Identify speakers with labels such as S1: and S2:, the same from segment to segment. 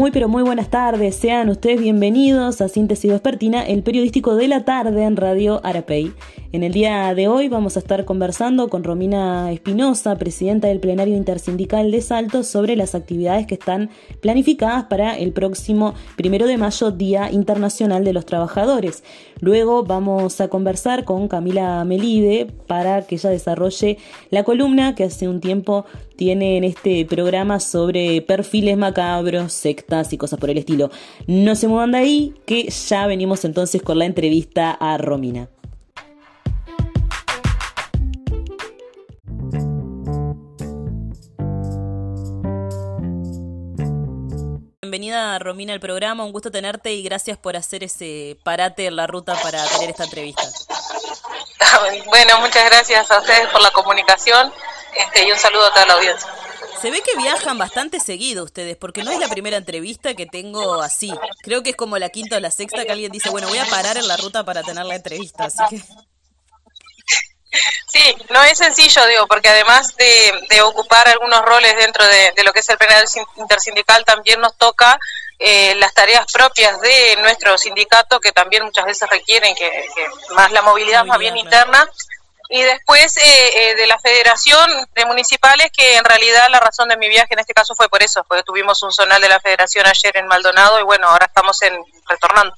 S1: Muy pero muy buenas tardes, sean ustedes bienvenidos a Síntesis Vespertina, el periodístico de la tarde en Radio Arapey. En el día de hoy vamos a estar conversando con Romina Espinosa, presidenta del plenario intersindical de Salto, sobre las actividades que están planificadas para el próximo primero de mayo, Día Internacional de los Trabajadores. Luego vamos a conversar con Camila Melide para que ella desarrolle la columna que hace un tiempo tiene en este programa sobre perfiles macabros, sectas y cosas por el estilo. No se muevan de ahí, que ya venimos entonces con la entrevista a Romina. Bienvenida Romina al programa, un gusto tenerte y gracias por hacer ese parate en la ruta para tener esta entrevista.
S2: Bueno, muchas gracias a ustedes por la comunicación este, y un saludo a toda la audiencia.
S1: Se ve que viajan bastante seguido ustedes, porque no es la primera entrevista que tengo así. Creo que es como la quinta o la sexta que alguien dice, bueno, voy a parar en la ruta para tener la entrevista, así que...
S2: Sí, no es sencillo, digo, porque además de, ocupar algunos roles dentro de, lo que es el penal intersindical, también nos toca eh, las tareas propias de nuestro sindicato, que también muchas veces requieren que, más la movilidad, más bien interna, y después eh, eh, de la Federación de Municipales, que en realidad la razón de mi viaje en este caso fue por eso, porque tuvimos un zonal de la Federación ayer en Maldonado y bueno, ahora estamos en retornando.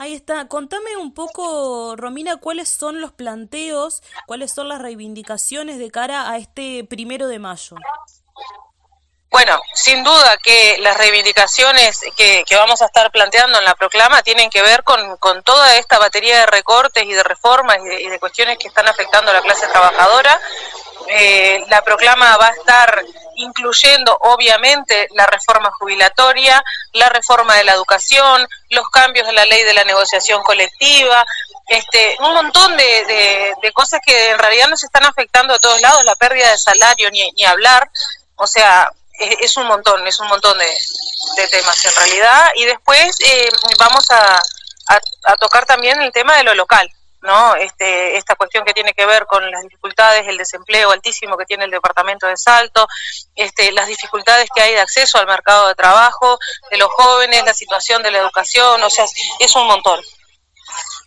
S1: Ahí está. Contame un poco, Romina, cuáles son los planteos, cuáles son las reivindicaciones de cara a este primero de mayo.
S2: Bueno, sin duda que las reivindicaciones que, vamos a estar planteando en la proclama tienen que ver con, toda esta batería de recortes y de reformas y de, cuestiones que están afectando a la clase trabajadora. Eh, la proclama va a estar incluyendo obviamente la reforma jubilatoria, la reforma de la educación, los cambios en la ley de la negociación colectiva, este, un montón de, cosas que en realidad nos están afectando a todos lados, la pérdida de salario, ni, ni hablar, o sea, es, un montón, es un montón de, temas en realidad. Y después eh, vamos a, tocar también el tema de lo local, ¿no? Este, esta cuestión que tiene que ver con las dificultades, el desempleo altísimo que tiene el departamento de Salto, este, las dificultades que hay de acceso al mercado de trabajo de los jóvenes, la situación de la educación, o sea, es un montón.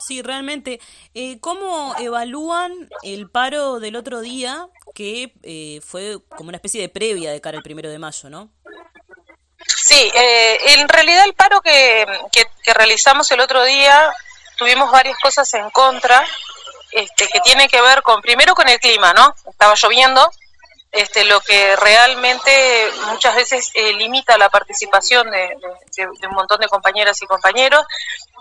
S1: Sí, realmente. Eh, ¿Cómo evalúan el paro del otro día, que eh, fue como una especie de previa de cara al primero de mayo, no?
S2: Sí, eh, en realidad el paro que, que, realizamos el otro día, tuvimos varias cosas en contra, este, que tiene que ver con, primero con el clima, ¿no? Estaba lloviendo, este, lo que realmente muchas veces eh, limita la participación de, un montón de compañeras y compañeros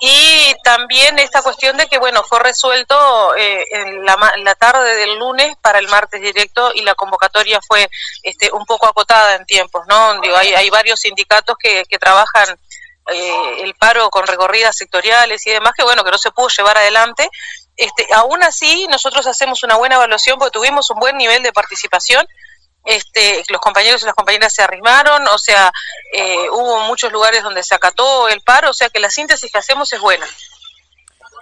S2: y también esta cuestión de que bueno fue resuelto eh, en la, tarde del lunes para el martes directo y la convocatoria fue este, un poco acotada en tiempos no Digo, hay, hay varios sindicatos que, que trabajan eh, el paro con recorridas sectoriales y demás que bueno que no se pudo llevar adelante este, aún así nosotros hacemos una buena evaluación porque tuvimos un buen nivel de participación este, los compañeros y las compañeras se arrimaron, o sea, eh, hubo muchos lugares donde se acató el paro, o sea que la síntesis que hacemos es buena.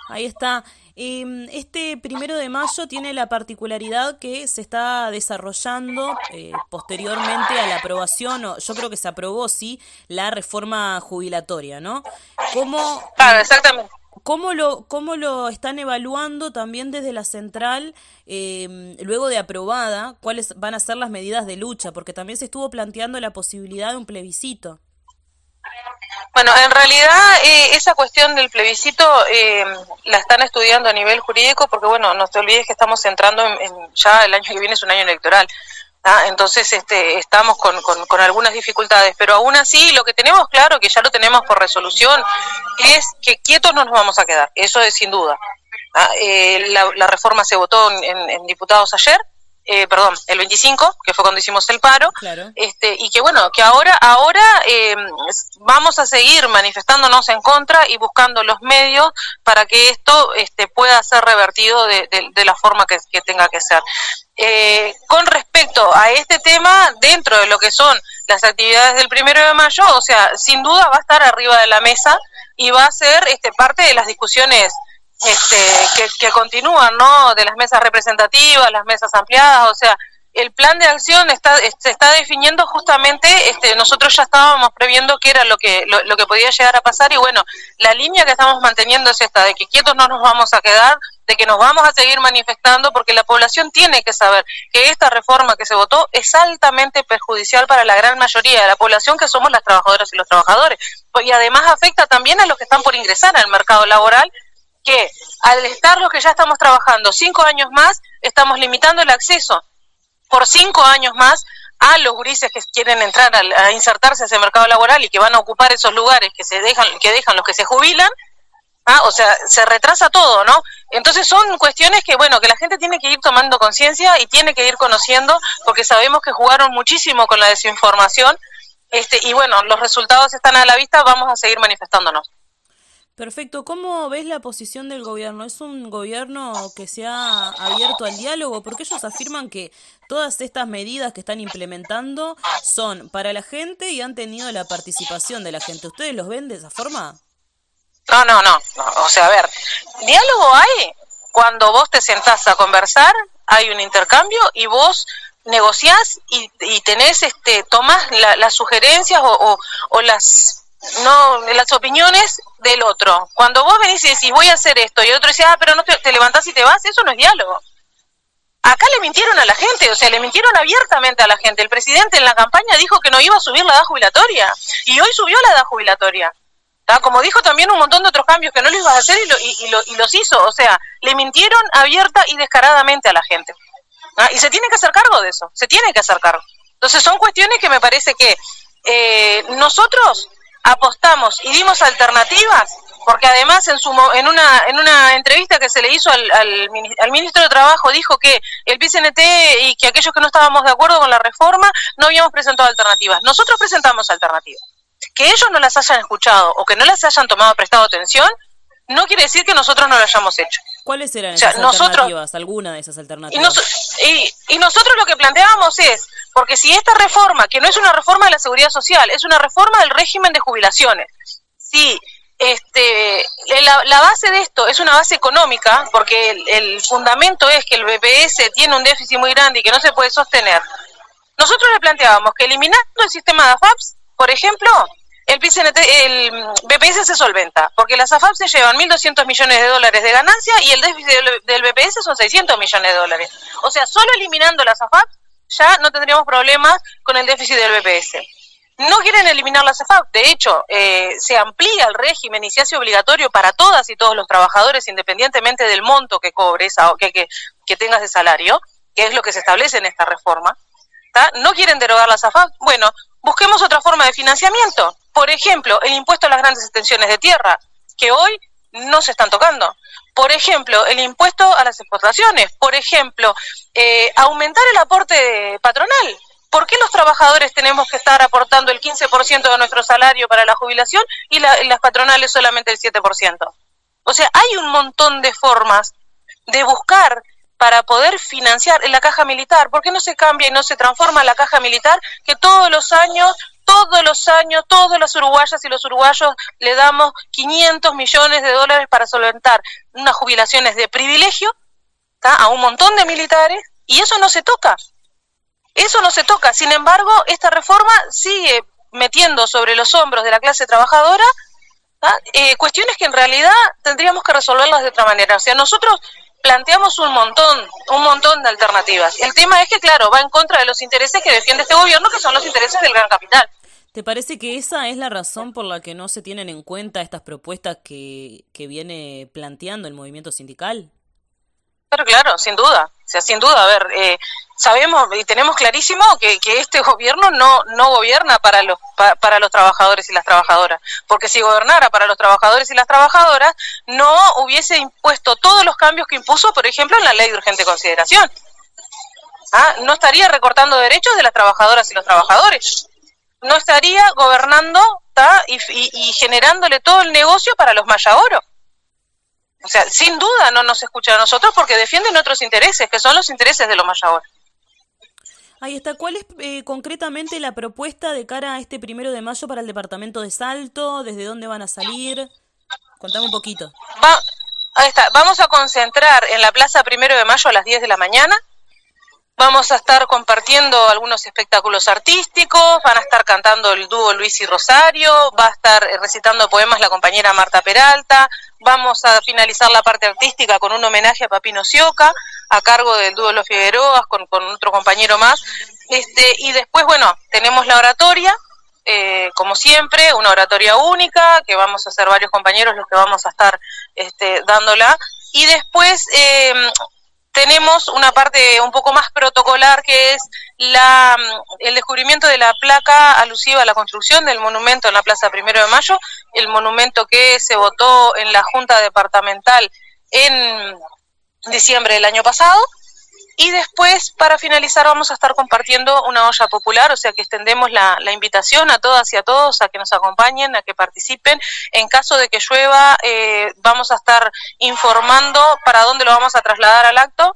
S1: Ahí está. Em, este primero de mayo tiene la particularidad que se está desarrollando eh, posteriormente a la aprobación, o yo creo que se aprobó, sí, la reforma jubilatoria, ¿no?
S2: ¿Cómo, claro, exactamente.
S1: ¿Cómo lo, ¿Cómo lo están evaluando también desde la central, em, luego de aprobada, cuáles van a ser las medidas de lucha? Porque también se estuvo planteando la posibilidad de un plebiscito.
S2: Bueno, en realidad eh, esa cuestión del plebiscito eh, la están estudiando a nivel jurídico porque, bueno, no te olvides que estamos entrando en, ya el año que viene es un año electoral. ¿ah? Entonces este, estamos con, con, algunas dificultades, pero aún así lo que tenemos claro, que ya lo tenemos por resolución, es que quietos no nos vamos a quedar, eso es sin duda. ¿ah? Eh, la, reforma se votó en diputados ayer, eh, perdón, el 25, que fue cuando hicimos el paro, este, y que bueno, que ahora, ahora eh, vamos a seguir manifestándonos en contra y buscando los medios para que esto este, pueda ser revertido de, la forma que, tenga que ser. Eh, con respecto a este tema, dentro de lo que son las actividades del primero de mayo, o sea, sin duda va a estar arriba de la mesa y va a ser este, parte de las discusiones este, que, continúan, ¿no? De las mesas representativas, las mesas ampliadas, o sea, el plan de acción está, se está definiendo justamente, este, nosotros ya estábamos previendo qué era lo que, lo, que podía llegar a pasar y bueno, la línea que estamos manteniendo es esta, de que quietos no nos vamos a quedar, de que nos vamos a seguir manifestando porque la población tiene que saber que esta reforma que se votó es altamente perjudicial para la gran mayoría de la población que somos las trabajadoras y los trabajadores y además afecta también a los que están por ingresar al mercado laboral que al estar los que ya estamos trabajando cinco años más, estamos limitando el acceso por cinco años más a los grises que quieren entrar a, insertarse en ese mercado laboral y que van a ocupar esos lugares que se dejan que dejan los que se jubilan ¿ah? o sea se retrasa todo no entonces son cuestiones que bueno que la gente tiene que ir tomando conciencia y tiene que ir conociendo porque sabemos que jugaron muchísimo con la desinformación este y bueno los resultados están a la vista vamos a seguir manifestándonos
S1: Perfecto. ¿Cómo ves la posición del gobierno? ¿Es un gobierno que se ha abierto al diálogo? Porque ellos afirman que todas estas medidas que están implementando son para la gente y han tenido la participación de la gente. ¿Ustedes los ven de esa forma?
S2: No, no, no. O sea, a ver, diálogo hay cuando vos te sentás a conversar, hay un intercambio y vos negociás y, y tenés, este, tomás las sugerencias o, o las no las opiniones del otro. Cuando vos venís y decís voy a hacer esto y el otro dice, ah, pero no te, te levantás y te vas, eso no es diálogo. Acá le mintieron a la gente, o sea, le mintieron abiertamente a la gente. El presidente en la campaña dijo que no iba a subir la edad jubilatoria y hoy subió la edad jubilatoria. Como dijo también un montón de otros cambios que no lo ibas a hacer y, y, los hizo. O sea, le mintieron abierta y descaradamente a la gente. Y se tiene que hacer cargo de eso, se tiene que hacer cargo. Entonces son cuestiones que me parece que eh, nosotros apostamos y dimos alternativas, porque además en, su, en, una, en una entrevista que se le hizo al, al, ministro de Trabajo dijo que el PCNT y que aquellos que no estábamos de acuerdo con la reforma no habíamos presentado alternativas. Nosotros presentamos alternativas. Que ellos no las hayan escuchado o que no las hayan tomado prestado atención, no quiere decir que nosotros no lo hayamos hecho.
S1: ¿Cuáles eran esas alternativas? ¿Alguna de esas alternativas?
S2: Y, y, nosotros lo que planteábamos es, porque si esta reforma, que no es una reforma de la seguridad social, es una reforma del régimen de jubilaciones, si este, la, base de esto es una base económica, porque el, el, fundamento es que el BPS tiene un déficit muy grande y que no se puede sostener, nosotros le planteábamos que eliminando el sistema de AFAPS, por ejemplo, el, el BPS se solventa, porque las AFAP se llevan 1.200 millones de dólares de ganancia y el déficit del, BPS son 600 millones de dólares. O sea, solo eliminando las AFAP ya no tendríamos problemas con el déficit del BPS. No quieren eliminar las AFAP, de hecho, eh, se amplía el régimen y se hace obligatorio para todas y todos los trabajadores, independientemente del monto que cobres, que, que, que tengas de salario, que es lo que se establece en esta reforma. No quieren derogar las AFAP. Bueno, busquemos otra forma de financiamiento. Por ejemplo, el impuesto a las grandes extensiones de tierra, que hoy no se están tocando. Por ejemplo, el impuesto a las exportaciones. Por ejemplo, eh, aumentar el aporte patronal. ¿Por qué los trabajadores tenemos que estar aportando el 15% de nuestro salario para la jubilación y, y las patronales solamente el 7%? O sea, hay un montón de formas de buscar para poder financiar en la caja militar. ¿Por qué no se cambia y no se transforma la caja militar que todos los años todos los años, todos los uruguayas y los uruguayos le damos 500 millones de dólares para solventar unas jubilaciones de privilegio a un montón de militares y eso no se toca. Eso no se toca. Sin embargo, esta reforma sigue metiendo sobre los hombros de la clase trabajadora eh, cuestiones que en realidad tendríamos que resolverlas de otra manera. O sea, nosotros planteamos un montón, un montón de alternativas. El tema es que, claro, va en contra de los intereses que defiende este gobierno, que son los intereses del gran capital.
S1: ¿Te parece que esa es la razón por la que no se tienen en cuenta estas propuestas que, que viene planteando el movimiento sindical?
S2: Pero claro, sin duda. O sea, sin duda, a ver, eh, sabemos y tenemos clarísimo que, que, este gobierno no, no gobierna para los, para los trabajadores y las trabajadoras. Porque si gobernara para los trabajadores y las trabajadoras, no hubiese impuesto todos los cambios que impuso, por ejemplo, en la ley de urgente consideración. ¿Ah? No estaría recortando derechos de las trabajadoras y los trabajadores no estaría gobernando y, y, generándole todo el negocio para los Mayagoro. O sea, sin duda no nos escucha a nosotros porque defienden otros intereses, que son los intereses de los Mayagoro.
S1: Ahí está. ¿Cuál es eh, concretamente la propuesta de cara a este primero de mayo para el departamento de Salto? ¿Desde dónde van a salir? Contame un poquito.
S2: ahí está. Vamos a concentrar en la plaza primero de mayo a las 10 de la mañana Vamos a estar compartiendo algunos espectáculos artísticos, van a estar cantando el dúo Luis y Rosario, va a estar recitando poemas la compañera Marta Peralta, vamos a finalizar la parte artística con un homenaje a Papino Sioca, a cargo del dúo Los Figueroas, con, otro compañero más. Este, y después, bueno, tenemos la oratoria, eh, como siempre, una oratoria única, que vamos a ser varios compañeros los que vamos a estar este, dándola. Y después eh, tenemos una parte un poco más protocolar que es la, el descubrimiento de la placa alusiva a la construcción del monumento en la Plaza Primero de Mayo, el monumento que se votó en la Junta Departamental en diciembre del año pasado. Y después, para finalizar, vamos a estar compartiendo una olla popular, o sea que extendemos la, invitación a todas y a todos a que nos acompañen, a que participen. En caso de que llueva, eh, vamos a estar informando para dónde lo vamos a trasladar al acto.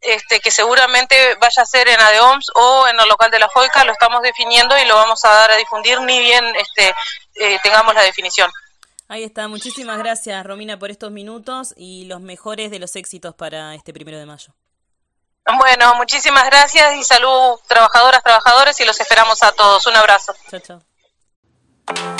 S2: Este, que seguramente vaya a ser en ADEOMS o en el local de la JOICA, lo estamos definiendo y lo vamos a dar a difundir, ni bien este, eh, tengamos la definición.
S1: Ahí está, muchísimas gracias Romina por estos minutos y los mejores de los éxitos para este primero de mayo.
S2: Bueno, muchísimas gracias y salud, trabajadoras, trabajadores, y los esperamos a todos. Un abrazo. Chao, chao.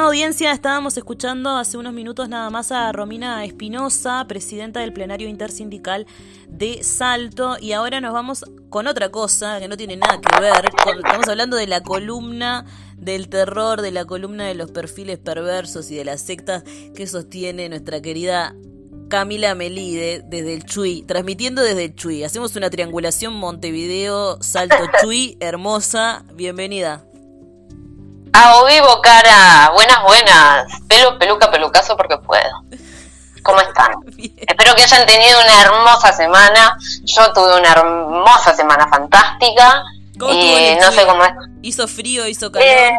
S1: Audiencia, estábamos escuchando hace unos minutos nada más a Romina Espinosa, presidenta del plenario intersindical de Salto, y ahora nos vamos con otra cosa que no tiene nada que ver. estamos hablando de la columna del terror, de la columna de los perfiles perversos y de las sectas que sostiene nuestra querida Camila Melide desde el Chuy, transmitiendo desde el Chuy. Hacemos una triangulación Montevideo, Salto Chuy, hermosa, bienvenida.
S3: A vivo, cara. Buenas, buenas. Pelo, peluca, pelucazo porque puedo. ¿Cómo están? Espero que hayan tenido una hermosa semana. Yo tuve una hermosa semana fantástica. y no sé cómo es.
S1: ¿Hizo frío, hizo calor? Eh,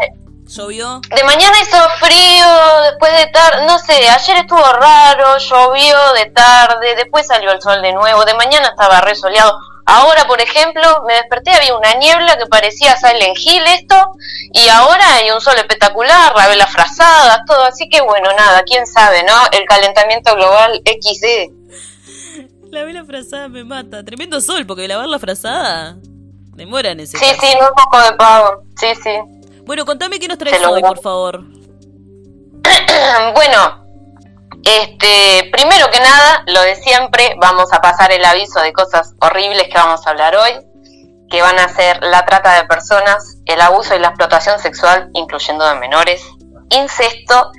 S1: ¿Llovió?
S3: De mañana hizo frío, después de tarde, no sé, ayer estuvo raro, llovió de tarde, después salió el sol de nuevo, de mañana estaba re soleado. Ahora, por ejemplo, me desperté, había una niebla que parecía Silent Hill esto, y ahora hay un sol espectacular, la vela frazada, todo, así que bueno, nada, quién sabe, ¿no? El calentamiento global XD.
S1: La vela frazada me mata, tremendo sol, porque lavar la frazada demora en ese
S3: Sí, sí, no un poco de pago, sí, sí.
S1: Bueno, contame qué nos traes hoy, por favor.
S3: bueno, este, primero que nada, lo de siempre, vamos a pasar el aviso de cosas horribles que vamos a hablar hoy, que van a ser la trata de personas, el abuso y la explotación sexual, incluyendo de menores, incesto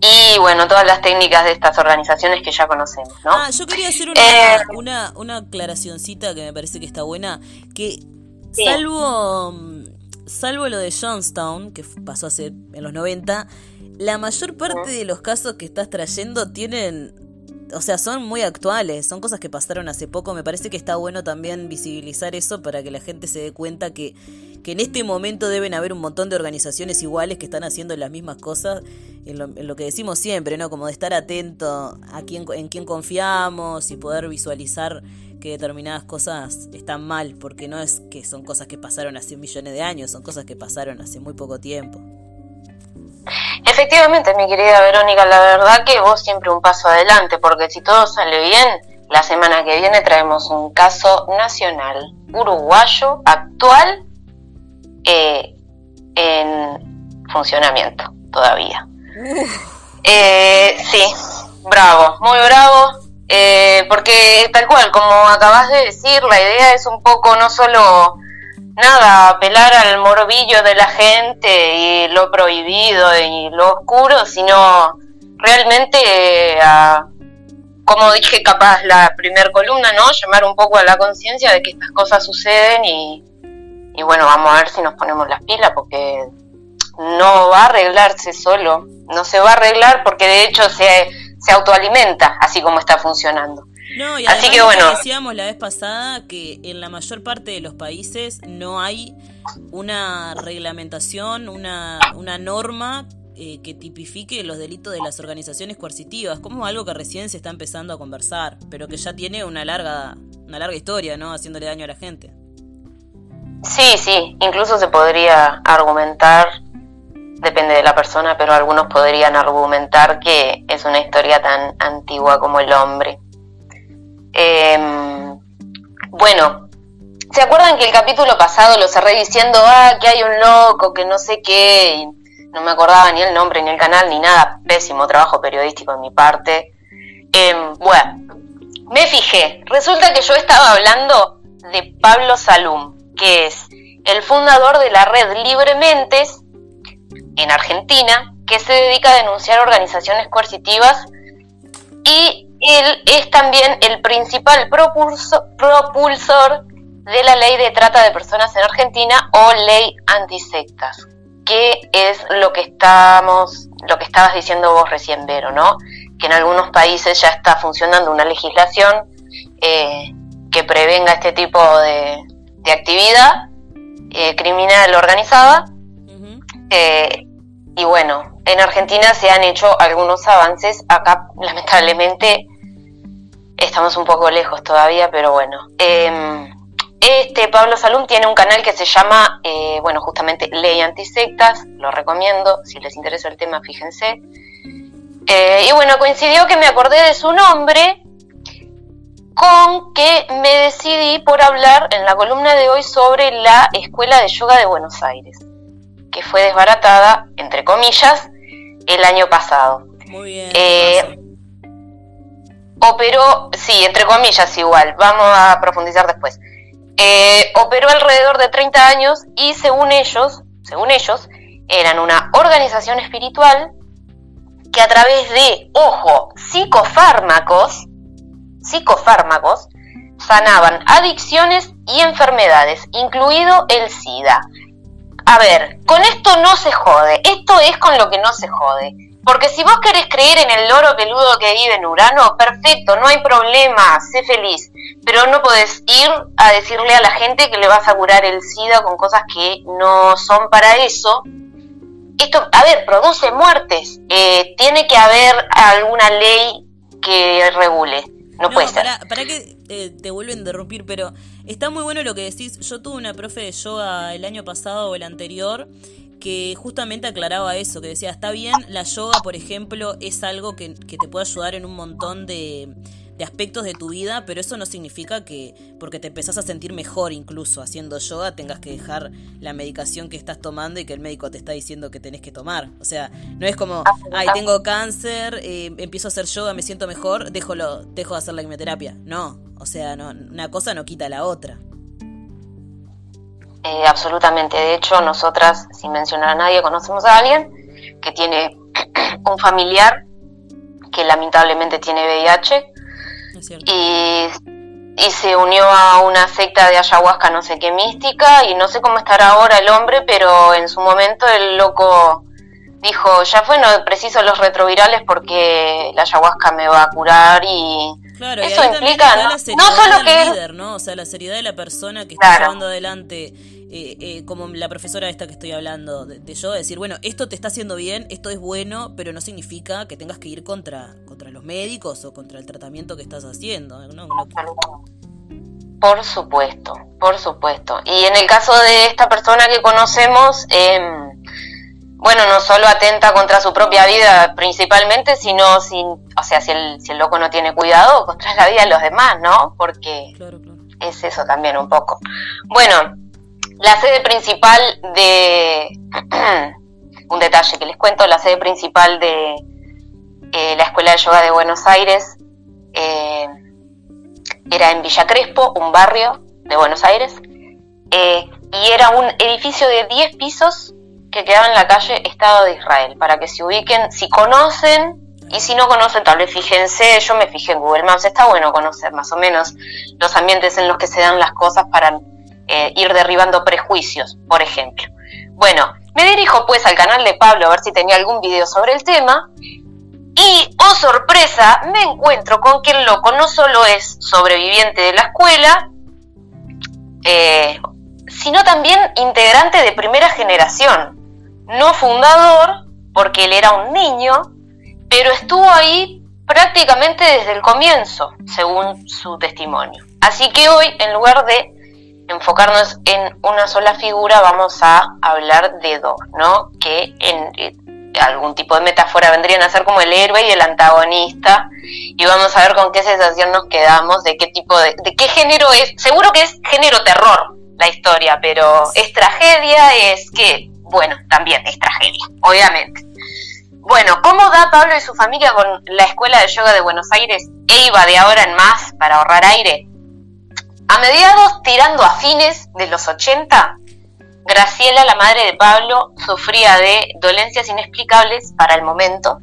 S3: y bueno, todas las técnicas de estas organizaciones que ya conocemos, ¿no?
S1: Ah, yo quería hacer una, eh, una, una aclaracioncita que me parece que está buena, que salvo, salvo lo de Johnstown, que pasó hace en los 90, la mayor parte de los casos que estás trayendo tienen, o sea, son muy actuales, son cosas que pasaron hace poco. Me parece que está bueno también visibilizar eso para que la gente se dé cuenta que, que en este momento deben haber un montón de organizaciones iguales que están haciendo las mismas cosas, en lo, que decimos siempre, ¿no? Como de estar atento a quién, en quién confiamos y poder visualizar que determinadas cosas están mal, porque no es que son cosas que pasaron hace millones de años, son cosas que pasaron hace muy poco tiempo.
S3: Efectivamente, mi querida Verónica, la verdad que vos siempre un paso adelante, porque si todo sale bien, la semana que viene traemos un caso nacional uruguayo actual eh, en funcionamiento todavía. Eh, sí, bravo, muy bravo, eh, porque tal cual, como acabas de decir, la idea es un poco no solo nada, apelar al morbillo de la gente y lo prohibido y lo oscuro, sino realmente eh, a, como dije capaz la primer columna, ¿no? Llamar un poco a la conciencia de que estas cosas suceden y, y bueno, vamos a ver si nos ponemos las pilas porque no va a arreglarse solo, no se va a arreglar porque de hecho se, se autoalimenta así como está funcionando.
S1: No, y Así que bueno. Decíamos la vez pasada que en la mayor parte de los países no hay una reglamentación, una, una norma eh, que tipifique los delitos de las organizaciones coercitivas, como algo que recién se está empezando a conversar, pero que ya tiene una larga, una larga historia, ¿no? Haciéndole daño a la gente.
S3: Sí, sí, incluso se podría argumentar, depende de la persona, pero algunos podrían argumentar que es una historia tan antigua como el hombre. Eh, bueno, ¿se acuerdan que el capítulo pasado lo cerré diciendo, ah, que hay un loco, que no sé qué? no me acordaba ni el nombre, ni el canal, ni nada. Pésimo trabajo periodístico en mi parte. Em, bueno, me fijé. Resulta que yo estaba hablando de Pablo Salum, que es el fundador de la red Librementes en Argentina, que se dedica a denunciar organizaciones coercitivas y él es también el principal propulsor, de la ley de trata de personas en Argentina o ley antisectas, que es lo que estamos, lo que estabas diciendo vos recién, Vero, ¿no? Que en algunos países ya está funcionando una legislación eh, que prevenga este tipo de, actividad eh, criminal organizada. Eh, y bueno, en Argentina se han hecho algunos avances, acá lamentablemente estamos un poco lejos todavía, pero bueno. Em, este Pablo Salum tiene un canal que se llama, eh, bueno, justamente Ley Antisectas, lo recomiendo, si les interesa el tema, fíjense. Eh, y bueno, coincidió que me acordé de su nombre con que me decidí por hablar en la columna de hoy sobre la Escuela de Yoga de Buenos Aires, que fue desbaratada, entre comillas, el año pasado.
S1: Muy bien. Eh,
S3: operó, sí, entre comillas igual, vamos a profundizar después. Eh, operó alrededor de 30 años y según ellos, según ellos, eran una organización espiritual que a través de, ojo, psicofármacos, psicofármacos, sanaban adicciones y enfermedades, incluido el SIDA. A ver, con esto no se jode, esto es con lo que no se jode. Porque si vos querés creer en el loro peludo que vive en Urano, perfecto, no hay problema, sé feliz. Pero no podés ir a decirle a la gente que le vas a curar el SIDA con cosas que no son para eso. Esto, a ver, produce muertes. Eh, tiene que haber alguna ley que regule. No, puede ser.
S1: Para, que eh, te vuelvo a interrumpir, pero está muy bueno lo que decís. Yo tuve una profe de yoga el año pasado o el anterior que justamente aclaraba eso, que decía, está bien, la yoga, por ejemplo, es algo que, que te puede ayudar en un montón de, aspectos de tu vida, pero eso no significa que porque te empezás a sentir mejor incluso haciendo yoga tengas que dejar la medicación que estás tomando y que el médico te está diciendo que tenés que tomar. O sea, no es como, ay, tengo cáncer, eh, empiezo a hacer yoga, me siento mejor, dejo, lo, dejo de hacer la quimioterapia. No, o sea, no, una cosa no quita la otra.
S3: Eh, absolutamente. De hecho, nosotras, sin mencionar a nadie, conocemos a alguien que tiene un familiar que lamentablemente tiene VIH y, y, se unió a una secta de ayahuasca no sé qué mística y no sé cómo estará ahora el hombre, pero en su momento el loco dijo, ya fue, no preciso los retrovirales porque la ayahuasca me va a curar y eso implica
S1: no, solo que líder, ¿no? O sea, la seriedad de la persona que está llevando adelante eh, eh, como la profesora esta que estoy hablando de, yo, decir, bueno, esto te está haciendo bien, esto es bueno, pero no significa que tengas que ir contra, contra los médicos o contra el tratamiento que estás haciendo.
S3: Por supuesto, por supuesto. Y en el caso de esta persona que conocemos, em, bueno, no solo atenta contra su propia vida principalmente, sino sin, o sea, si el, si el loco no tiene cuidado, contra la vida de los demás, ¿no? Porque es eso también un poco. Bueno, la sede principal de... un detalle que les cuento, la sede principal de eh, la Escuela de Yoga de Buenos Aires eh, era en Villa Crespo, un barrio de Buenos Aires, eh, y era un edificio de 10 pisos que quedaba en la calle Estado de Israel, para que se ubiquen, si conocen, y si no conocen, tal vez fíjense, yo me fijé en Google Maps, está bueno conocer más o menos los ambientes en los que se dan las cosas para eh, ir derribando prejuicios, por ejemplo. Bueno, me dirijo pues al canal de Pablo a ver si tenía algún video sobre el tema y, oh sorpresa, me encuentro con que el loco no solo es sobreviviente de la escuela, eh, sino también integrante de primera generación, no fundador, porque él era un niño, pero estuvo ahí prácticamente desde el comienzo, según su testimonio. Así que hoy, en lugar de enfocarnos en una sola figura, vamos a hablar de dos, ¿no? Que en, eh, algún tipo de metáfora vendrían a ser como el héroe y el antagonista, y vamos a ver con qué sensación nos quedamos, de qué tipo de, de qué género es, seguro que es género terror la historia, pero es tragedia, es que, bueno, también es tragedia, obviamente. Bueno, ¿cómo da Pablo y su familia con la Escuela de Yoga de Buenos Aires e de ahora en más para ahorrar aire? A mediados, tirando a fines de los 80, Graciela, la madre de Pablo, sufría de dolencias inexplicables para el momento,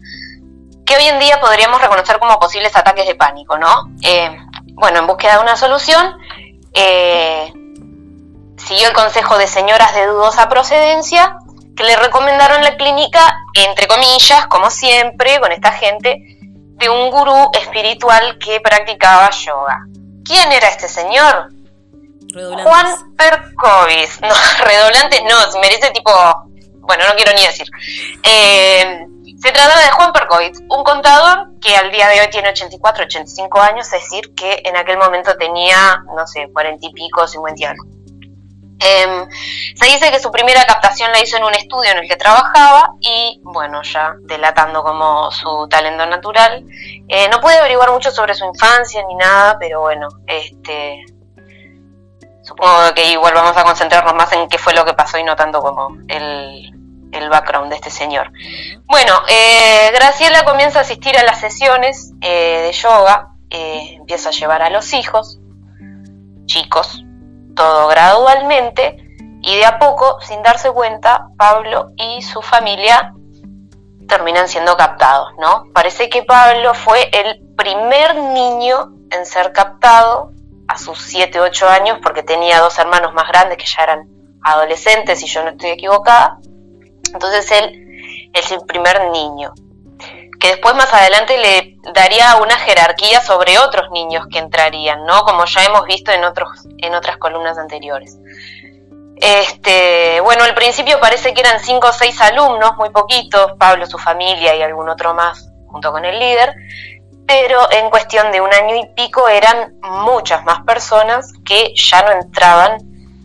S3: que hoy en día podríamos reconocer como posibles ataques de pánico, ¿no? Eh, bueno, en búsqueda de una solución, eh, siguió el consejo de señoras de dudosa procedencia que le recomendaron la clínica, entre comillas, como siempre, con esta gente, de un gurú espiritual que practicaba yoga. ¿Quién era este señor? Juan Percovis. No, redoblantes no, merece tipo. Bueno, no quiero ni decir. Eh, se trata de Juan Perkovic, un contador que al día de hoy tiene 84, 85 años, es decir, que en aquel momento tenía, no sé, 40 y pico, 50 y algo. Em, se dice que su primera captación la hizo en un estudio en el que trabajaba y, bueno, ya delatando como su talento natural. Eh, no pude averiguar mucho sobre su infancia ni nada, pero bueno, este, supongo que igual vamos a concentrarnos más en qué fue lo que pasó y no tanto como el, el background de este señor. Bueno, eh, Graciela comienza a asistir a las sesiones eh, de yoga, eh, empieza a llevar a los hijos, chicos, todo gradualmente, y de a poco, sin darse cuenta, Pablo y su familia terminan siendo captados, ¿no? Parece que Pablo fue el primer niño en ser captado a sus 7, 8 años, porque tenía dos hermanos más grandes que ya eran adolescentes, si yo no estoy equivocada. Entonces él es el primer niño, que después más adelante le daría una jerarquía sobre otros niños que entrarían, ¿no? Como ya hemos visto en otros en otras columnas anteriores. Este, bueno, al principio parece que eran cinco o seis alumnos, muy poquitos, Pablo, su familia y algún otro más junto con el líder, pero en cuestión de un año y pico eran muchas más personas que ya no entraban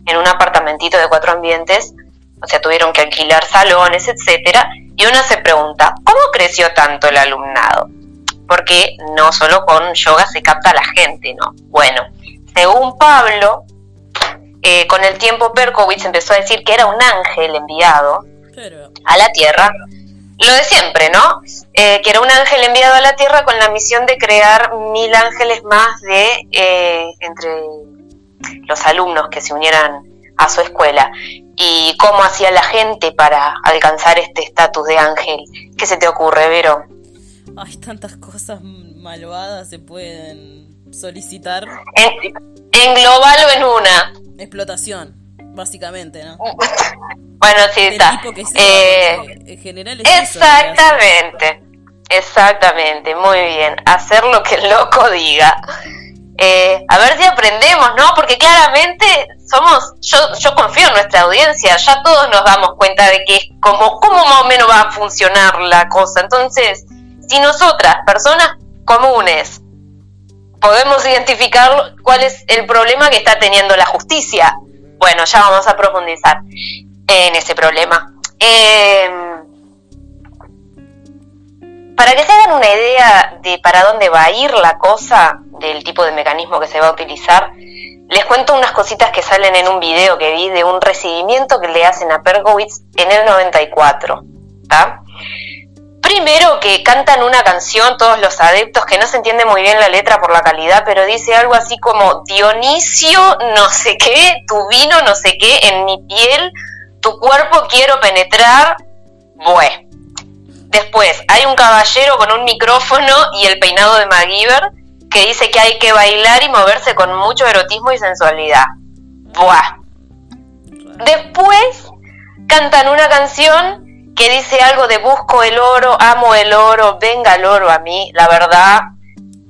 S3: en un apartamentito de cuatro ambientes, o sea, tuvieron que alquilar salones, etcétera, y una se pregunta, ¿cómo creció tanto el alumnado? Porque no solo con yoga se capta la gente, ¿no? Bueno, según Pablo, eh, con el tiempo Perkowitz empezó a decir que era un ángel enviado a la Tierra, lo de siempre, ¿no? Eh, que era un ángel enviado a la Tierra con la misión de crear mil ángeles más de eh, entre los alumnos que se unieran a su escuela. ¿Y cómo hacía la gente para alcanzar este estatus de ángel? ¿Qué se te ocurre, Vero?
S1: Hay tantas cosas malvadas se pueden solicitar.
S3: En, en global o en una.
S1: Explotación, básicamente, ¿no?
S3: bueno, sí, está.
S1: Eh, en general
S3: exactamente, exactamente, muy bien. Hacer lo que el loco diga. Eh, a ver si aprendemos, ¿no? Porque claramente somos, yo, confío en nuestra audiencia, ya todos nos damos cuenta de que es como, cómo más o menos va a funcionar la cosa. Entonces, si nosotras, personas comunes, podemos identificar cuál es el problema que está teniendo la justicia. Bueno, ya vamos a profundizar en ese problema. Em, para que se hagan una idea de para dónde va a ir la cosa, del tipo de mecanismo que se va a utilizar, les cuento unas cositas que salen en un video que vi de un recibimiento que le hacen a Perkowitz en el 94. ¿está? Primero que cantan una canción todos los adeptos que no se entiende muy bien la letra por la calidad, pero dice algo así como Dionisio no sé qué, tu vino no sé qué, en mi piel, tu cuerpo quiero penetrar. Bueno. Después hay un caballero con un micrófono y el peinado de MacGyver que dice que hay que bailar y moverse con mucho erotismo y sensualidad. Buah. Después cantan una canción que dice algo de busco el oro, amo el oro, venga el oro a mí. La verdad,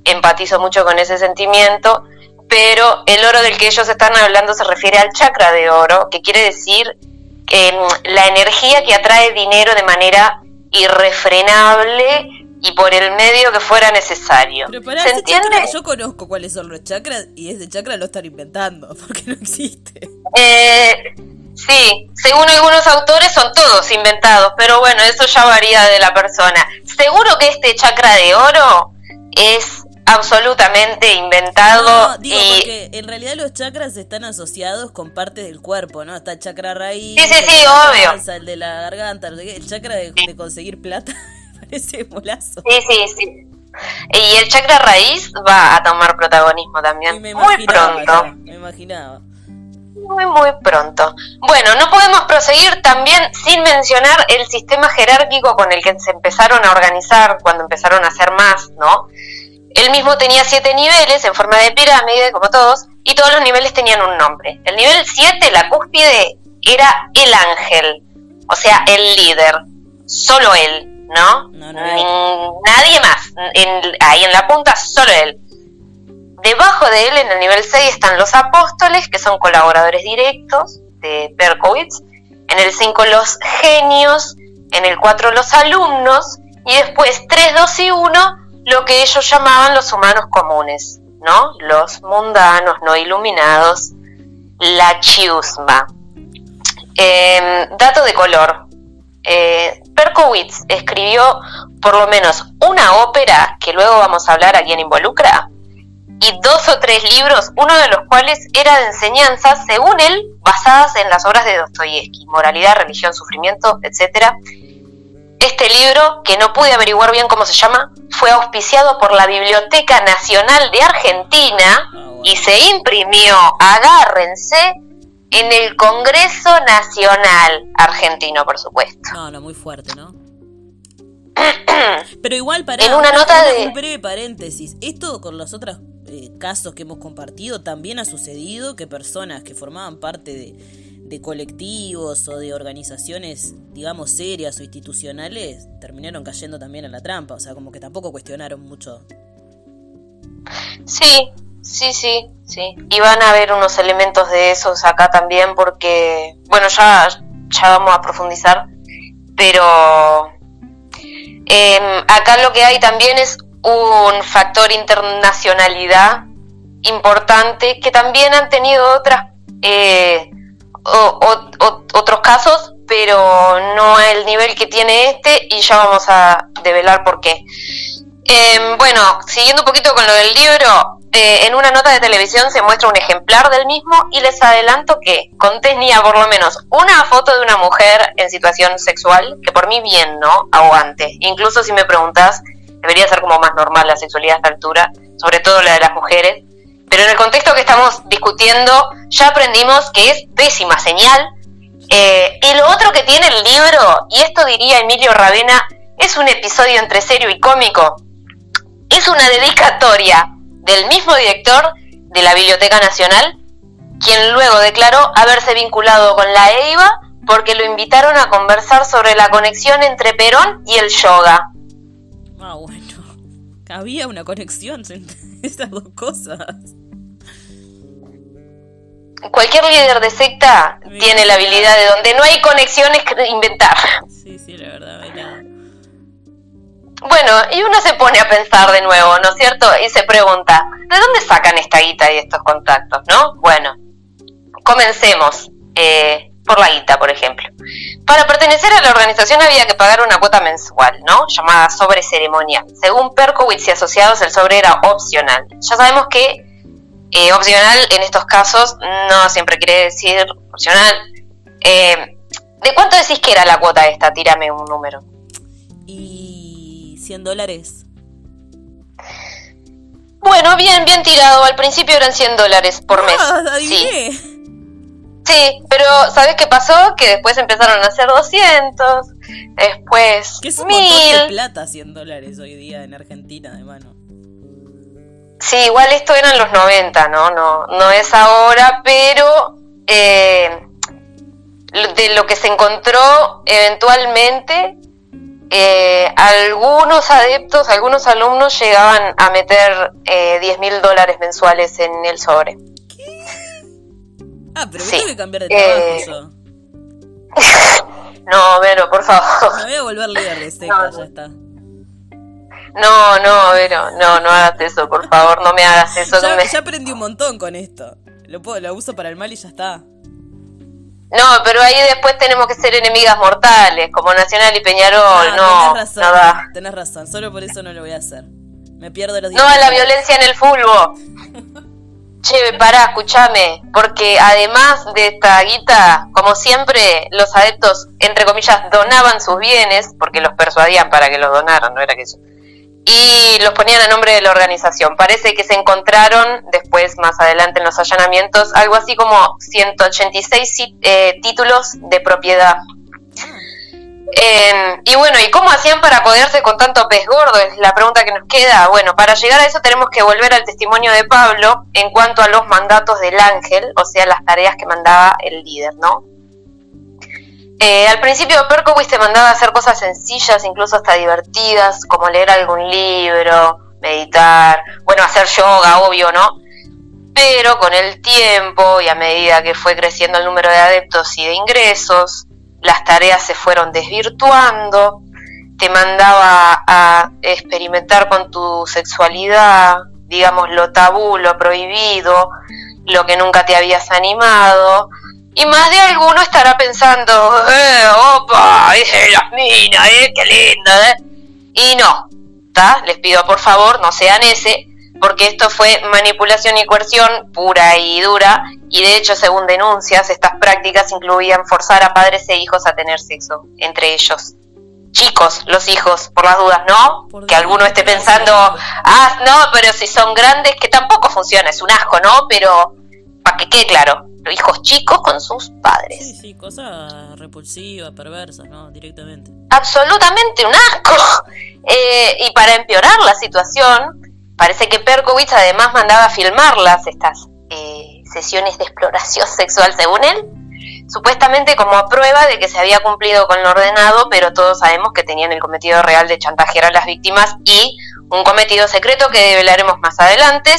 S3: empatizo mucho con ese sentimiento, pero el oro del que ellos están hablando se refiere al chakra de oro, que quiere decir mm, la energía que atrae dinero de manera irrefrenable y por el medio que fuera necesario. ¿Se entiende?
S1: yo conozco cuáles son los chakras y ese chakra lo están inventando porque no existe.
S3: Eh, Sí, según algunos autores son todos inventados, pero bueno, eso ya varía de la persona. Seguro que este chakra de oro es absolutamente inventado.
S1: No, digo, porque en realidad los chakras están asociados con partes del cuerpo, ¿no? Está el chakra raíz.
S3: Sí, sí, sí, obvio.
S1: el de la garganta, el chakra de, conseguir plata. parece molazo.
S3: Sí, sí, sí. Y el chakra raíz va a tomar protagonismo también. Muy pronto.
S1: me imaginaba
S3: muy, muy pronto. Bueno, no podemos proseguir también sin mencionar el sistema jerárquico con el que se empezaron a organizar cuando empezaron a hacer más, ¿no? Él mismo tenía siete niveles en forma de pirámide, como todos, y todos los niveles tenían un nombre. El nivel 7, la cúspide, era el ángel, o sea, el líder, solo él, ¿no? Nadie más. ahí en la punta, solo él. Debajo de él, en el nivel 6, están los apóstoles, que son colaboradores directos de Perkowitz. En el 5, los genios. En el 4, los alumnos. Y después, 3, 2 y 1, lo que ellos llamaban los humanos comunes, ¿no? Los mundanos, no iluminados, la chiusma. Em, dato de color. Eh, Perkowitz escribió por lo menos una ópera, que luego vamos a hablar a quién involucra, y dos o tres libros, uno de los cuales era de enseñanzas, según él, basadas en las obras de Dostoyevsky, moralidad, religión, sufrimiento, etc. Este libro, que no pude averiguar bien cómo se llama, fue auspiciado por la Biblioteca Nacional de Argentina ah, y se imprimió, agárrense, en el Congreso Nacional Argentino, por supuesto.
S1: No, no, muy fuerte, ¿no? Pero igual para
S3: en una nota
S1: de un breve paréntesis, esto con los otros eh, casos que hemos compartido también ha sucedido que personas que formaban parte de, de colectivos o de organizaciones, digamos, serias o institucionales, terminaron cayendo también en la trampa, o sea, como que tampoco cuestionaron mucho.
S3: Sí, sí, sí, sí. Y van a haber unos elementos de esos acá también porque, bueno, ya, ya vamos a profundizar, pero Em, acá lo que hay también es un factor internacionalidad importante que también han tenido otras eh, otros casos, pero no el nivel que tiene este y ya vamos a develar por qué. Em, bueno, siguiendo un poquito con lo del libro, eh, en una nota de televisión se muestra un ejemplar del mismo y les adelanto que contenía por lo menos una foto de una mujer en situación sexual, que por mí bien, ¿no? Aguante. Incluso si me preguntas, debería ser como más normal la sexualidad a esta altura, sobre todo la de las mujeres. Pero en el contexto que estamos discutiendo, ya aprendimos que es pésima señal. Eh, y lo otro que tiene el libro, y esto diría Emilio Ravena, es un episodio entre serio y cómico. Es una dedicatoria del mismo director de la Biblioteca Nacional, quien luego declaró haberse vinculado con la EIVA porque lo invitaron a conversar sobre la conexión entre Perón y el yoga.
S1: Ah, bueno. Había una conexión entre estas dos cosas.
S3: Cualquier líder de secta tiene la habilidad de donde no hay conexiones inventar.
S1: Sí, sí, la verdad,
S3: bueno, y uno se pone a pensar de nuevo, ¿no es cierto? Y se pregunta, ¿de dónde sacan esta guita y estos contactos, no? Bueno, comencemos eh, por la guita, por ejemplo. Para pertenecer a la organización había que pagar una cuota mensual, ¿no? Llamada sobre ceremonial. Según Perkowitz y asociados, el sobre era opcional. Ya sabemos que eh, opcional en estos casos no siempre quiere decir opcional. Eh, ¿De cuánto decís que era la cuota esta? Tírame un número.
S1: Y 100 dólares.
S3: Bueno, bien, bien tirado. Al principio eran 100 dólares por mes. Ah, sí. Sí, pero ¿sabes qué pasó? Que después empezaron a hacer 200, después
S1: ¿Qué es un 1000. de plata 100 dólares hoy día en Argentina, de mano.
S3: Sí, igual esto eran los 90, ¿no? No, no es ahora, pero eh, de lo que se encontró eventualmente eh, algunos adeptos, algunos alumnos llegaban a meter eh, 10 mil dólares mensuales en el sobre.
S1: ¿Qué? Ah, pero sí. que cambiar de trabajo
S3: eh... no, Vero, por favor.
S1: Me voy a volver líder de secta, ya está.
S3: No, no, Vero, no, no hagas eso, por favor, no me hagas eso.
S1: ya, ya aprendí un montón con esto. Lo, puedo, lo uso para el mal y ya está.
S3: No, pero ahí después tenemos que ser enemigas mortales, como Nacional y Peñarol. Ah, no,
S1: tenés razón, Tenés razón, solo por eso no lo voy a hacer. Me pierdo los
S3: No a la violencia en el fútbol. che, pará, escúchame, porque además de esta guita, como siempre, los adeptos, entre comillas, donaban sus bienes, porque los persuadían para que los donaran, no era que eso y los ponían a nombre de la organización. Parece que se encontraron después, más adelante en los allanamientos, algo así como 186 eh, títulos de propiedad. Em, y bueno, ¿y cómo hacían para poderse con tanto pez gordo? Es la pregunta que nos queda. Bueno, para llegar a eso tenemos que volver al testimonio de Pablo en cuanto a los mandatos del ángel, o sea, las tareas que mandaba el líder, ¿no? Eh, al principio Perkowitz te mandaba a hacer cosas sencillas, incluso hasta divertidas, como leer algún libro, meditar, bueno, hacer yoga, obvio, ¿no? Pero con el tiempo y a medida que fue creciendo el número de adeptos y de ingresos, las tareas se fueron desvirtuando, te mandaba a experimentar con tu sexualidad, digamos, lo tabú, lo prohibido, lo que nunca te habías animado, y más de alguno estará pensando, eh, opa, eh, las minas, eh, qué linda, eh. Y no, ¿está? Les pido por favor, no sean ese, porque esto fue manipulación y coerción pura y dura, y de hecho, según denuncias, estas prácticas incluían forzar a padres e hijos a tener sexo entre ellos. Chicos, los hijos, por las dudas, ¿no? que alguno esté pensando, ah, no, pero si son grandes, que tampoco funciona, es un asco, ¿no? Pero, para que quede claro, hijos chicos con sus padres.
S1: Sí, sí, cosa repulsiva, perversa, ¿no? Directamente.
S3: Absolutamente un asco. Eh, y para empeorar la situación, parece que Perkowitz además mandaba filmarlas, estas eh, sesiones de exploración sexual, según él, supuestamente como prueba de que se había cumplido con lo ordenado, pero todos sabemos que tenían el cometido real de chantajear a las víctimas y un cometido secreto que develaremos más adelante,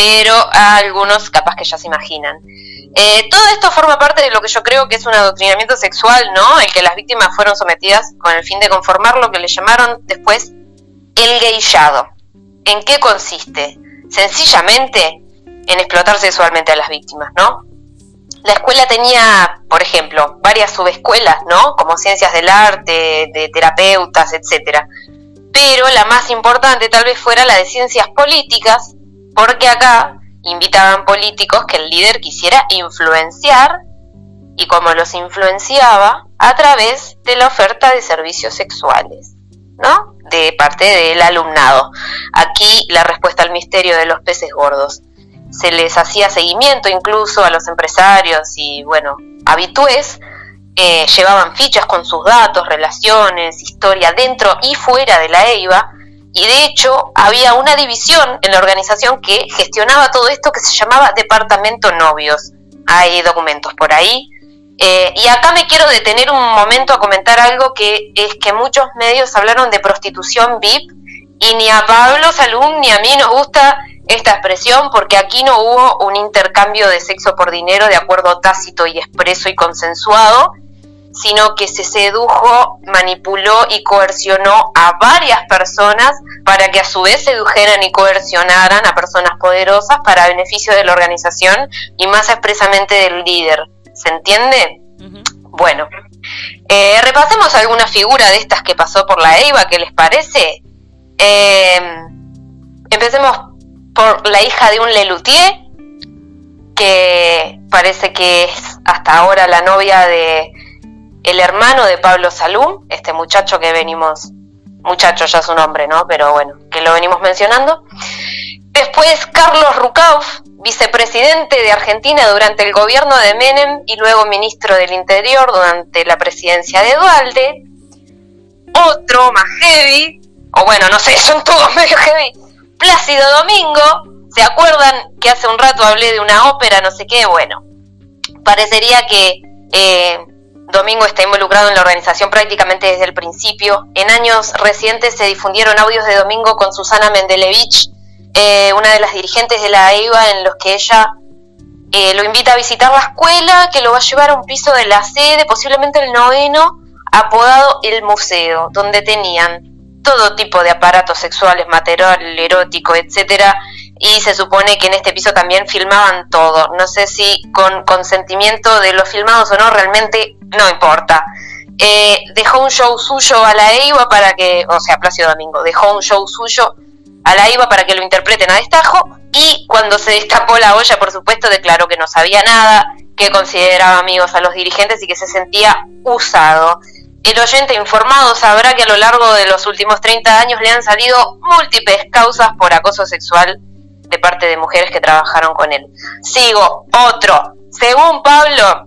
S3: pero a algunos capaz que ya se imaginan. Eh, todo esto forma parte de lo que yo creo que es un adoctrinamiento sexual, ¿no? El que las víctimas fueron sometidas con el fin de conformar lo que le llamaron después el geillado. ¿En qué consiste? Sencillamente en explotar sexualmente a las víctimas, ¿no? La escuela tenía, por ejemplo, varias subescuelas, ¿no? Como ciencias del arte, de terapeutas, etcétera. Pero la más importante tal vez fuera la de ciencias políticas, porque acá invitaban políticos que el líder quisiera influenciar y como los influenciaba a través de la oferta de servicios sexuales, ¿no? De parte del alumnado. Aquí la respuesta al misterio de los peces gordos. Se les hacía seguimiento incluso a los empresarios y, bueno, habitués, eh, llevaban fichas con sus datos, relaciones, historia dentro y fuera de la EIVA, y de hecho había una división en la organización que gestionaba todo esto que se llamaba Departamento Novios. Hay documentos por ahí. Eh, y acá me quiero detener un momento a comentar algo que es que muchos medios hablaron de prostitución VIP y ni a Pablo Salum ni a mí nos gusta esta expresión porque aquí no hubo un intercambio de sexo por dinero de acuerdo tácito y expreso y consensuado, sino que se sedujo, manipuló y coercionó a varias personas para que a su vez sedujeran y coercionaran a personas poderosas para beneficio de la organización y más expresamente del líder. ¿Se entiende? Bueno, eh, repasemos alguna figura de estas que pasó por la EIVA, ¿qué les parece? Eh, empecemos por la hija de un Lelutier, que parece que es hasta ahora la novia de el hermano de Pablo Salum, este muchacho que venimos, muchacho ya es un hombre, ¿no? Pero bueno, que lo venimos mencionando. Después Carlos Rucauf, vicepresidente de Argentina durante el gobierno de Menem y luego ministro del Interior durante la presidencia de Dualde. Otro más heavy, o bueno, no sé, son todos medio heavy. Plácido Domingo, ¿se acuerdan que hace un rato hablé de una ópera, no sé qué? Bueno, parecería que eh, Domingo está involucrado en la organización prácticamente desde el principio. En años recientes se difundieron audios de Domingo con Susana Mendelevich, eh, una de las dirigentes de la EIVA, en los que ella eh, lo invita a visitar la escuela, que lo va a llevar a un piso de la sede, posiblemente el noveno, apodado El Museo, donde tenían todo tipo de aparatos sexuales, material erótico, etcétera, y se supone que en este piso también filmaban todo. No sé si con consentimiento de los filmados o no, realmente no importa. Eh, dejó un show suyo a la EIVA para que, o sea, Placio Domingo, dejó un show suyo a la EIVA para que lo interpreten a destajo y cuando se destapó la olla, por supuesto, declaró que no sabía nada, que consideraba amigos a los dirigentes y que se sentía usado. El oyente informado sabrá que a lo largo de los últimos 30 años le han salido múltiples causas por acoso sexual de parte de mujeres que trabajaron con él. Sigo, otro. Según Pablo,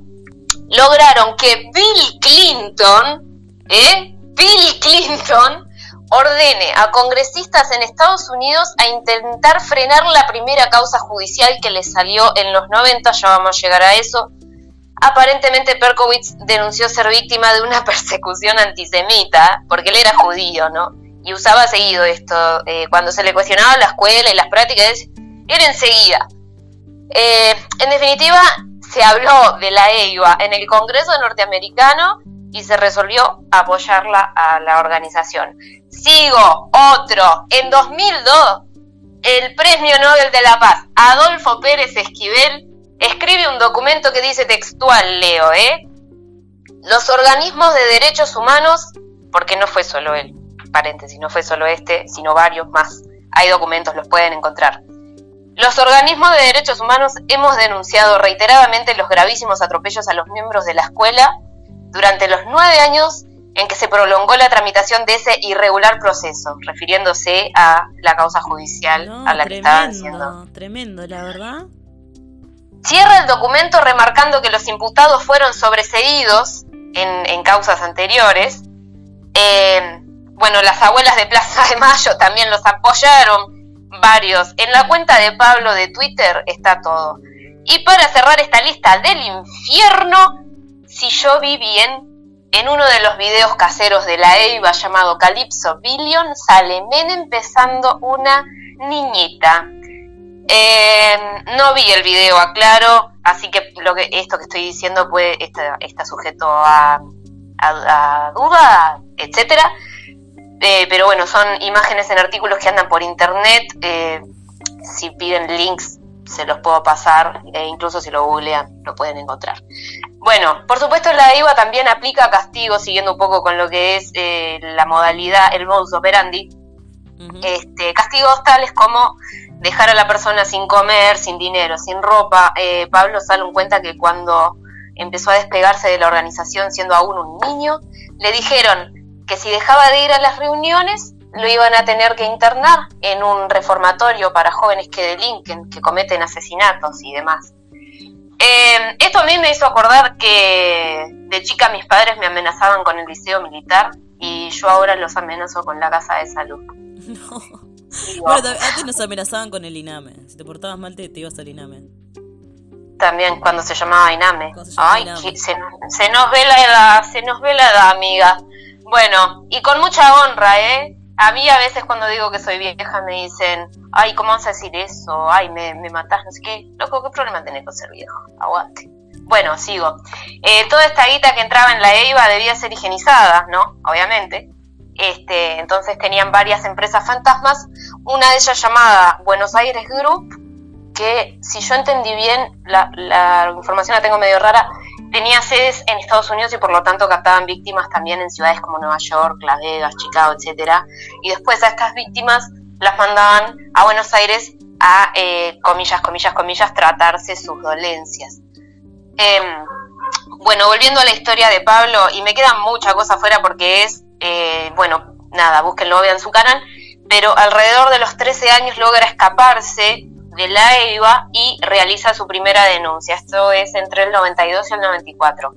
S3: lograron que Bill Clinton, ¿eh? Bill Clinton, ordene a congresistas en Estados Unidos a intentar frenar la primera causa judicial que le salió en los 90, ya vamos a llegar a eso. Aparentemente Perkowitz denunció ser víctima de una persecución antisemita, porque él era judío, ¿no? Y usaba seguido esto, eh, cuando se le cuestionaba la escuela y las prácticas, era enseguida. Eh, en definitiva, se habló de la EIVA en el Congreso norteamericano y se resolvió apoyarla a la organización. Sigo, otro. En 2002, el Premio Nobel de la Paz, Adolfo Pérez Esquivel, escribe un documento que dice textual, leo, ¿eh? Los organismos de derechos humanos, porque no fue solo él, paréntesis, no fue solo este, sino varios más hay documentos, los pueden encontrar. Los organismos de derechos humanos hemos denunciado reiteradamente los gravísimos atropellos a los miembros de la escuela durante los nueve años en que se prolongó la tramitación de ese irregular proceso, refiriéndose a la causa judicial a la que estaban siendo.
S1: Tremendo, la verdad.
S3: Cierra el documento remarcando que los imputados fueron sobreseídos en, causas anteriores. Eh, bueno, las abuelas de Plaza de Mayo también los apoyaron, varios. En la cuenta de Pablo de Twitter está todo. Y para cerrar esta lista del infierno, si yo vi bien, en uno de los videos caseros de la EIVA llamado Calypso Billion sale Men empezando una niñita. Eh, no vi el video, aclaro, así que, esto que estoy diciendo puede, está, sujeto a, a, duda, etcétera. Eh, pero bueno, son imágenes en artículos que andan por internet. Eh, si piden links, se los puedo pasar, e incluso si lo googlean, lo pueden encontrar. Bueno, por supuesto la IVA también aplica castigos, siguiendo un poco con lo que es eh, la modalidad, el modus operandi. este, castigos tales como dejar a la persona sin comer, sin dinero, sin ropa. Pablo Salón cuenta que cuando empezó a despegarse de la organización siendo aún un niño, le dijeron que si dejaba de ir a las reuniones, lo iban a tener que internar en un reformatorio para jóvenes que delinquen, que cometen asesinatos y demás. Eh, esto a mí me hizo acordar que de chica mis padres me amenazaban con el liceo militar y yo ahora los amenazo con la casa de salud.
S1: Bueno, antes nos amenazaban con el INAME. Si te portabas mal te, ibas al INAME.
S3: También cuando se llamaba INAME. Ay, Se, nos ve la edad, se nos ve la edad, amiga. Bueno, y con mucha honra, ¿eh? A mí a veces cuando digo que soy vieja me dicen, ay, ¿cómo vas a decir eso? Ay, me, me matás, no sé qué. Loco, ¿qué problema tenés con ser viejo? Aguante. Bueno, sigo. Eh, toda esta guita que entraba en la EIVA debía ser higienizada, ¿no? Obviamente. Este, entonces tenían varias empresas fantasmas, una de ellas llamada Buenos Aires Group, que si yo entendí bien, la, la información la tengo medio rara, tenía sedes en Estados Unidos y por lo tanto captaban víctimas también en ciudades como Nueva York, Las Vegas, Chicago, etcétera. Y después a estas víctimas las mandaban a Buenos Aires a, eh, comillas, comillas, comillas, tratarse sus dolencias. Em, bueno, volviendo a la historia de Pablo, y me queda mucha cosa fuera porque es, eh, bueno, nada, búsquenlo, vean su canal, pero alrededor de los 13 años logra escaparse de la EIVA y realiza su primera denuncia. Esto es entre el 92 y el 94.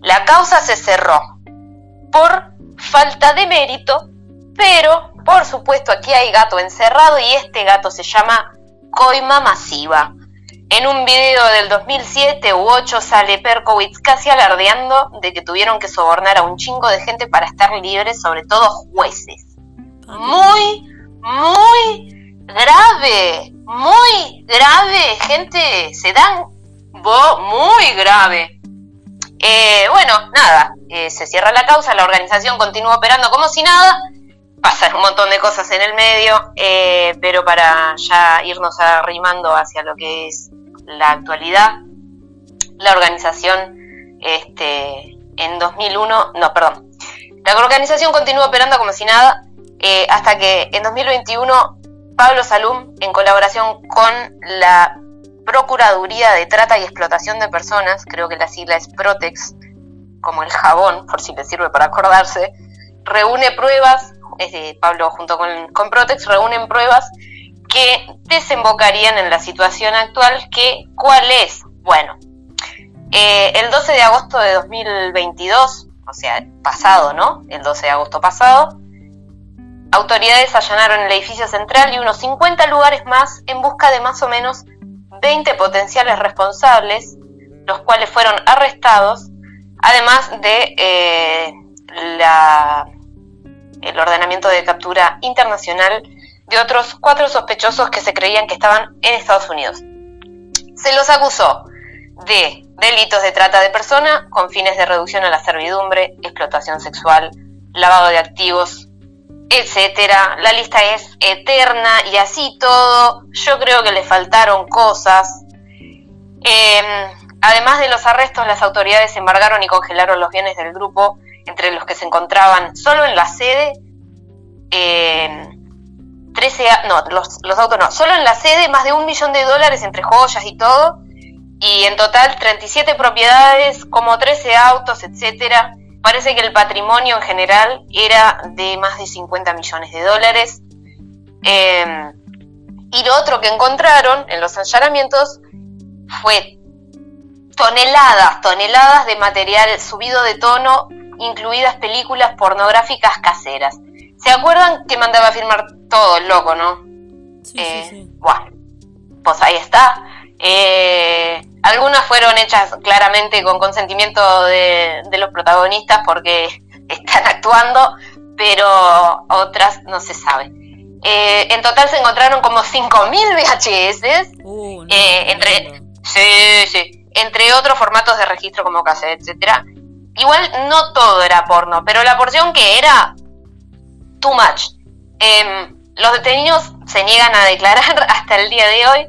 S3: La causa se cerró por falta de mérito, pero por supuesto aquí hay gato encerrado y este gato se llama coima masiva. En un video del 2007 u 8 sale Perkowitz casi alardeando de que tuvieron que sobornar a un chingo de gente para estar libres, sobre todo jueces. Muy, muy grave muy grave, gente, se dan muy grave. Eh, bueno, nada, eh, se cierra la causa, la organización continúa operando como si nada, pasan un montón de cosas en el medio, eh, pero para ya irnos arrimando hacia lo que es la actualidad, la organización este, en 2001, no, perdón, la organización continúa operando como si nada, hasta que en 2021 Pablo Salum, en colaboración con la Procuraduría de Trata y Explotación de Personas, creo que la sigla es Protex, como el jabón, por si le sirve para acordarse, reúne pruebas, Pablo junto con, Protex reúnen pruebas que desembocarían en la situación actual, que ¿cuál es? Bueno, eh, el 12 de agosto de 2022, o sea, pasado, ¿no? El 12 de agosto pasado, Autoridades allanaron el edificio central y unos 50 lugares más en busca de más o menos 20 potenciales responsables, los cuales fueron arrestados, además de eh, el ordenamiento de captura internacional de otros cuatro sospechosos que se creían que estaban en Estados Unidos. Se los acusó de delitos de trata de personas con fines de reducción a la servidumbre, explotación sexual, lavado de activos, etcétera. La lista es eterna y así todo. Yo creo que le faltaron cosas. Em, además de los arrestos, las autoridades embargaron y congelaron los bienes del grupo, entre los que se encontraban solo en la sede em, 13, no, los, los autos no, solo en la sede más de un millón de dólares entre joyas y todo, y en total 37 propiedades, como 13 autos, etcétera. Parece que el patrimonio en general era de más de 50 millones de dólares. Em, y lo otro que encontraron en los allanamientos fue toneladas, toneladas de material subido de tono, incluidas películas pornográficas caseras. ¿Se acuerdan que mandaba a firmar todo el loco, no?
S1: Sí, sí,
S3: Eh,
S1: sí.
S3: Bueno, pues ahí está. Eh, algunas fueron hechas claramente con consentimiento de, de los protagonistas porque están actuando, pero otras no se sabe. Eh, en total se encontraron como 5.000 VHS,
S1: Uh, no,
S3: eh, entre- sí, sí, entre otros formatos de registro como cassette, etcétera. Igual no todo era porno, pero la porción que era too much. Em, los detenidos se niegan a declarar hasta el día de hoy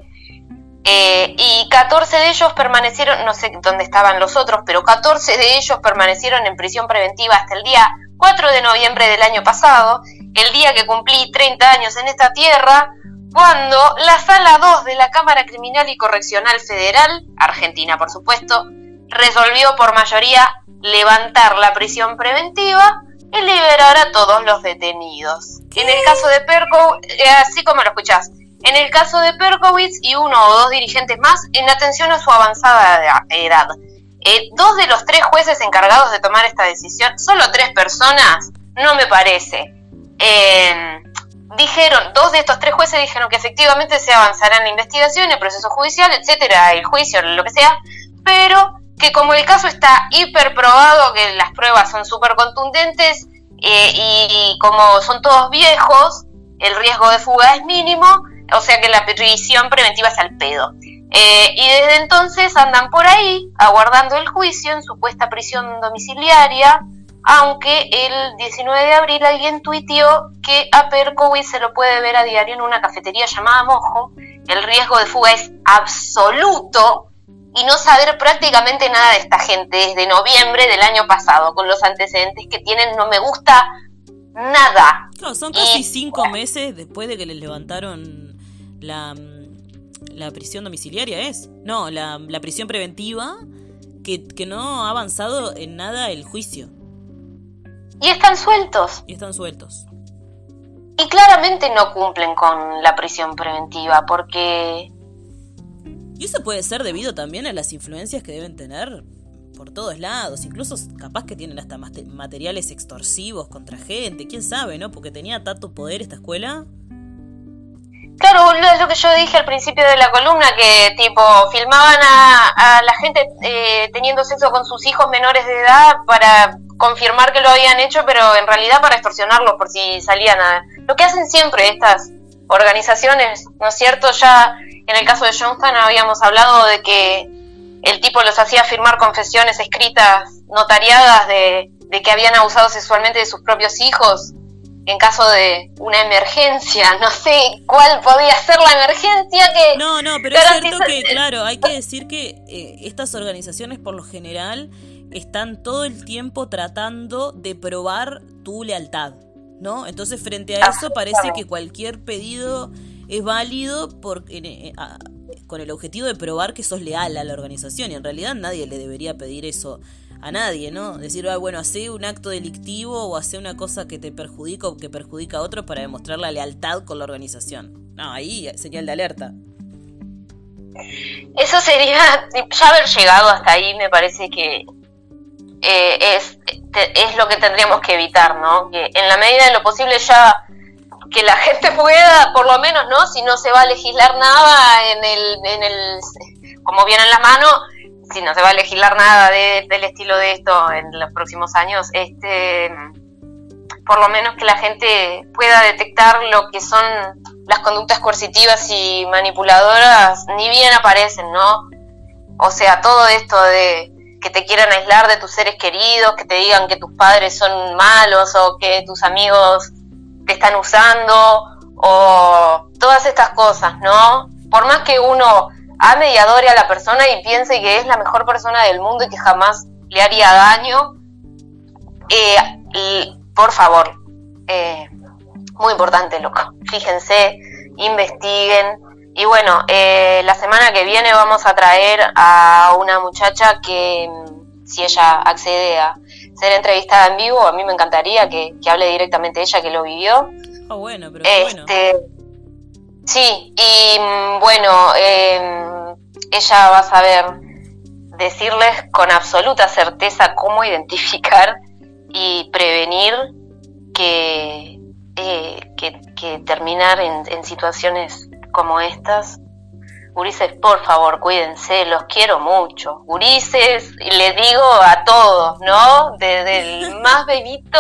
S3: eh, y 14 de ellos permanecieron, no sé dónde estaban los otros, pero 14 de ellos permanecieron en prisión preventiva hasta el día 4 de noviembre del año pasado, el día que cumplí 30 años en esta tierra, cuando la Sala 2 de la Cámara Criminal y Correccional Federal, Argentina por supuesto, resolvió por mayoría levantar la prisión preventiva y liberar a todos los detenidos. En el caso de Perko, eh, así como lo escuchás, en el caso de Perkowitz y uno o dos dirigentes más en atención a su avanzada edad. Eh, dos de los tres jueces encargados de tomar esta decisión, solo tres personas, no me parece. Eh, dijeron, dos de estos tres jueces dijeron que efectivamente se avanzará en la investigación, el proceso judicial, etcétera, el juicio, lo que sea, pero que como el caso está hiper probado, que las pruebas son súper contundentes eh, y como son todos viejos, el riesgo de fuga es mínimo, o sea que la prisión preventiva es al pedo. Eh, y desde entonces andan por ahí aguardando el juicio en supuesta prisión domiciliaria, aunque el 19 de abril alguien tuiteó que a Perkowitz se lo puede ver a diario en una cafetería llamada Mojo. El riesgo de fuga es absoluto y no saber prácticamente nada de esta gente desde noviembre del año pasado, con los antecedentes que tienen, no me gusta nada.
S1: Claro, son casi
S3: Y-
S1: cinco meses después de que les levantaron la, mm, la prisión domiciliaria, ¿es? No, la, la prisión preventiva, que, que no ha avanzado en nada el juicio.
S3: Y están sueltos.
S1: Y están sueltos.
S3: Y claramente no cumplen con la prisión preventiva porque
S1: Y eso puede ser debido también a las influencias que deben tener por todos lados. Incluso capaz que tienen hasta mate- materiales extorsivos contra gente. ¿Quién sabe, no? Porque tenía tanto poder esta escuela.
S3: Claro, es lo que yo dije al principio de la columna, que tipo filmaban a, a la gente eh, teniendo sexo con sus hijos menores de edad para confirmar que lo habían hecho, pero en realidad para extorsionarlos por si salían a... Lo que hacen siempre estas organizaciones, ¿no es cierto? Ya en el caso de Johnston habíamos hablado de que el tipo los hacía firmar confesiones escritas, notariadas de que habían abusado sexualmente de sus propios hijos en caso de una emergencia, no sé cuál podía ser la emergencia que...
S1: No, no, pero es cierto que, claro, hay que decir que eh, estas organizaciones por lo general están todo el tiempo tratando de probar tu lealtad, ¿no? Entonces frente a eso parece que cualquier pedido es válido por, eh, a- con el objetivo de probar que sos leal a la organización y en realidad nadie le debería pedir eso a nadie, ¿no? Decir, ah, bueno, hace un acto delictivo o hace una cosa que te perjudica o que perjudica a otro para demostrar la lealtad con la organización. No, ahí señal de alerta.
S3: Eso sería, ya haber llegado hasta ahí me parece que eh, es, te- es lo que tendríamos que evitar, ¿no? Que en la medida de lo posible ya que la gente pueda, por lo menos, ¿no? Si no se va a legislar nada en el, en el como viene en la mano, si no se va a legislar nada de- del estilo de esto en los próximos años, este por lo menos que la gente pueda detectar lo que son las conductas coercitivas y manipuladoras, ni bien aparecen, ¿no? O sea, todo esto de que te quieran aislar de tus seres queridos, que te digan que tus padres son malos o que tus amigos te están usando o todas estas cosas, ¿no? Por más que uno ame y adore a la persona y piense que es la mejor persona del mundo y que jamás le haría daño, eh, y, por favor, eh, Muy importante, loco. Fíjense, investiguen. Y bueno, eh, la semana que viene vamos a traer a una muchacha que, mm, si ella accede a ser entrevistada en vivo, a mí me encantaría que, hable directamente ella que lo vivió.
S1: Oh, bueno, pero
S3: este, Sí, y mm, bueno, em, ella va a saber decirles con absoluta certeza cómo identificar y prevenir que, eh, que, terminar en, situaciones como estas. Gurises, por favor, cuídense, los quiero mucho. Gurises, les digo a todos, ¿no? Desde el más bebito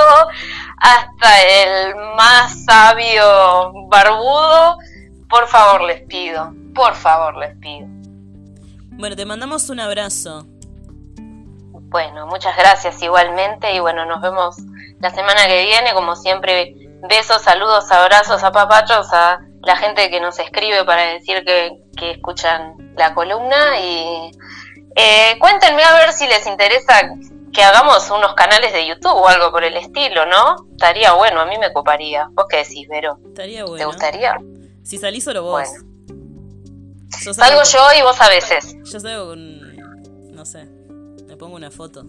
S3: hasta el más sabio barbudo, por favor les pido, por favor les pido.
S1: Bueno, te mandamos un abrazo.
S3: Bueno, muchas gracias igualmente y bueno, nos vemos la semana que viene, como siempre, besos, saludos, abrazos, a papachos, a la gente que nos escribe para decir que, escuchan la columna y eh, cuéntenme a ver si les interesa que hagamos unos canales de YouTube o algo por el estilo, ¿no? Estaría bueno, a mí me coparía. ¿Vos qué decís, Vero?
S1: Estaría bueno.
S3: ¿Te gustaría?
S1: Si salís solo vos.
S3: Bueno. Salgo yo y vos a veces.
S1: Yo salgo con... no sé, me pongo una foto.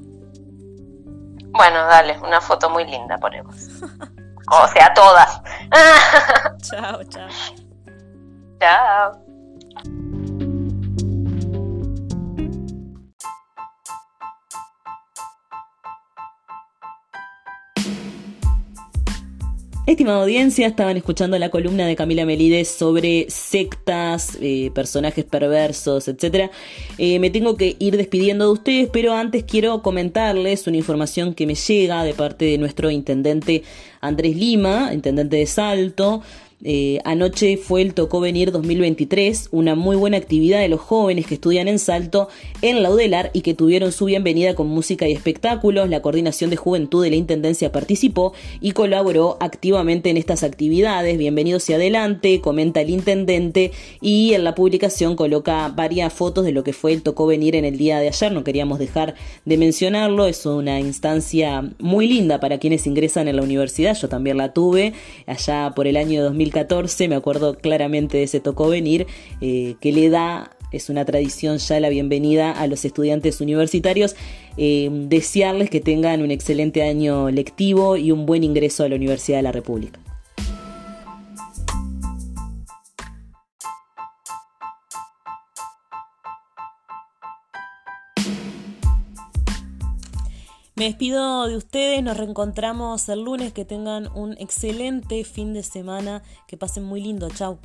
S3: Bueno, dale, una foto muy linda ponemos. o sea, todas.
S1: chao, chao.
S3: Chao.
S1: Estimada audiencia, estaban escuchando la columna de Camila Melides sobre sectas, eh, personajes perversos, etc. Eh, me tengo que ir despidiendo de ustedes, pero antes quiero comentarles una información que me llega de parte de nuestro intendente Andrés Lima, intendente de Salto, eh, anoche fue el Tocó Venir 2023, una muy buena actividad de los jóvenes que estudian en Salto en Laudelar y que tuvieron su bienvenida con música y espectáculos. La Coordinación de Juventud de la Intendencia participó y colaboró activamente en estas actividades. Bienvenidos y adelante, comenta el intendente y en la publicación coloca varias fotos de lo que fue el Tocó Venir en el día de ayer. No queríamos dejar de mencionarlo, es una instancia muy linda para quienes ingresan en la universidad. Yo también la tuve allá por el año 2000 2014, me acuerdo claramente de ese tocó venir, eh, que le da es una tradición ya la bienvenida a los estudiantes universitarios. Eh, desearles que tengan un excelente año lectivo y un buen ingreso a la Universidad de la República. Me despido de ustedes, nos reencontramos el lunes, que tengan un excelente fin de semana, que pasen muy lindo, chao.